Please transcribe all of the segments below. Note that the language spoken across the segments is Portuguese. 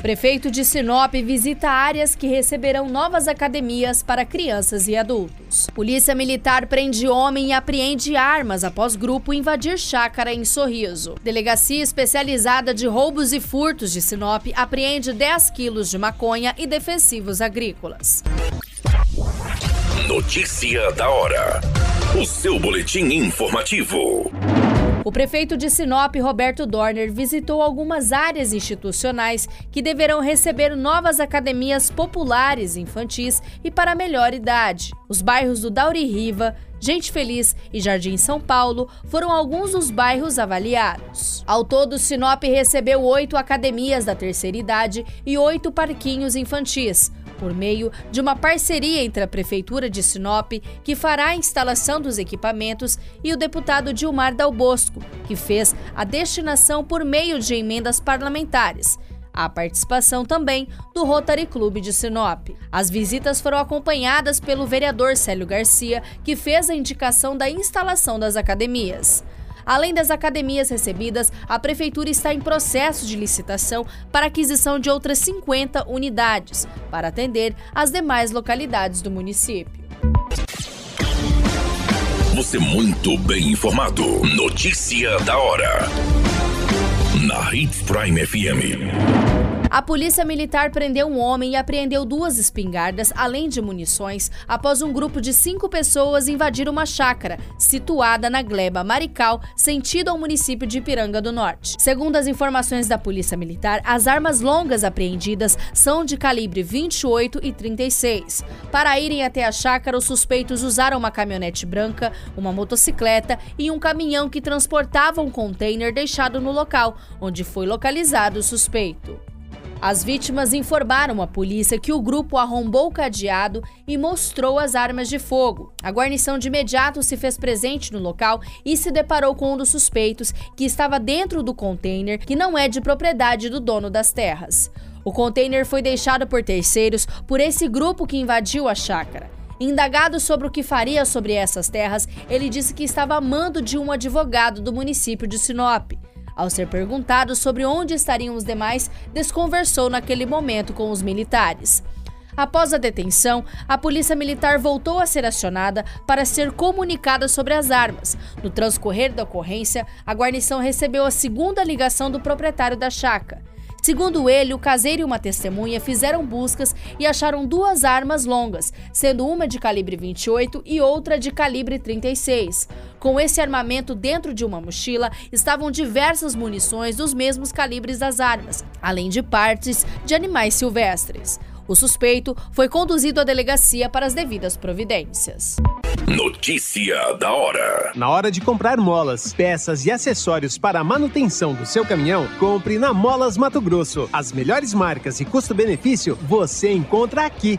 Prefeito de Sinop visita áreas que receberão novas academias para crianças e adultos. Polícia Militar prende homem e apreende armas após grupo invadir chácara em Sorriso. Delegacia especializada de roubos e furtos de Sinop apreende 10 quilos de maconha e defensivos agrícolas. Notícia da hora. O seu boletim informativo. O prefeito de Sinop, Roberto Dorner, visitou algumas áreas institucionais que deverão receber novas academias populares infantis e para melhor idade. Os bairros do Dauri Riva, Gente Feliz e Jardim São Paulo foram alguns dos bairros avaliados. Ao todo, Sinop recebeu oito academias da terceira idade e oito parquinhos infantis por meio de uma parceria entre a Prefeitura de Sinop, que fará a instalação dos equipamentos, e o deputado Dilmar Dal Bosco, que fez a destinação por meio de emendas parlamentares. A participação também do Rotary Clube de Sinop. As visitas foram acompanhadas pelo vereador Célio Garcia, que fez a indicação da instalação das academias. Além das academias recebidas, a Prefeitura está em processo de licitação para aquisição de outras 50 unidades, para atender as demais localidades do município. Você muito bem informado. Notícia da hora. Na Hits Prime FM. A polícia militar prendeu um homem e apreendeu duas espingardas, além de munições, após um grupo de cinco pessoas invadir uma chácara situada na Gleba Marical, sentido ao município de Ipiranga do Norte. Segundo as informações da polícia militar, as armas longas apreendidas são de calibre 28 e 36. Para irem até a chácara, os suspeitos usaram uma caminhonete branca, uma motocicleta e um caminhão que transportava um container deixado no local, onde foi localizado o suspeito. As vítimas informaram à polícia que o grupo arrombou o cadeado e mostrou as armas de fogo. A guarnição de imediato se fez presente no local e se deparou com um dos suspeitos que estava dentro do container, que não é de propriedade do dono das terras. O container foi deixado por terceiros por esse grupo que invadiu a chácara. Indagado sobre o que faria sobre essas terras, ele disse que estava a mando de um advogado do município de Sinop. Ao ser perguntado sobre onde estariam os demais, desconversou naquele momento com os militares. Após a detenção, a polícia militar voltou a ser acionada para ser comunicada sobre as armas. No transcorrer da ocorrência, a guarnição recebeu a segunda ligação do proprietário da chácara. Segundo ele, o caseiro e uma testemunha fizeram buscas e acharam duas armas longas, sendo uma de calibre 28 e outra de calibre 36. Com esse armamento dentro de uma mochila estavam diversas munições dos mesmos calibres das armas, além de partes de animais silvestres. O suspeito foi conduzido à delegacia para as devidas providências. Notícia da hora. Na hora de comprar molas, peças e acessórios para a manutenção do seu caminhão, compre na Molas Mato Grosso. As melhores marcas e custo-benefício você encontra aqui.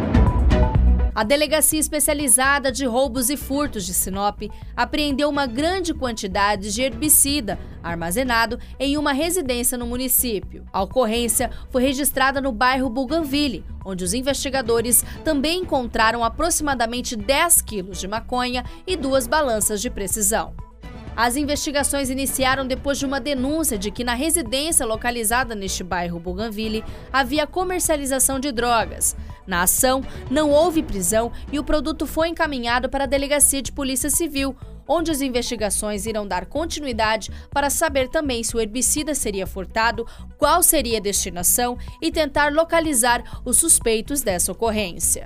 A Delegacia Especializada de Roubos e Furtos de Sinop apreendeu uma grande quantidade de herbicida armazenado em uma residência no município. A ocorrência foi registrada no bairro Bougainville, onde os investigadores também encontraram aproximadamente 10 quilos de maconha e duas balanças de precisão. As investigações iniciaram depois de uma denúncia de que na residência localizada neste bairro Bougainville havia comercialização de drogas. Na ação, não houve prisão e o produto foi encaminhado para a Delegacia de Polícia Civil, onde as investigações irão dar continuidade para saber também se o herbicida seria furtado, qual seria a destinação e tentar localizar os suspeitos dessa ocorrência.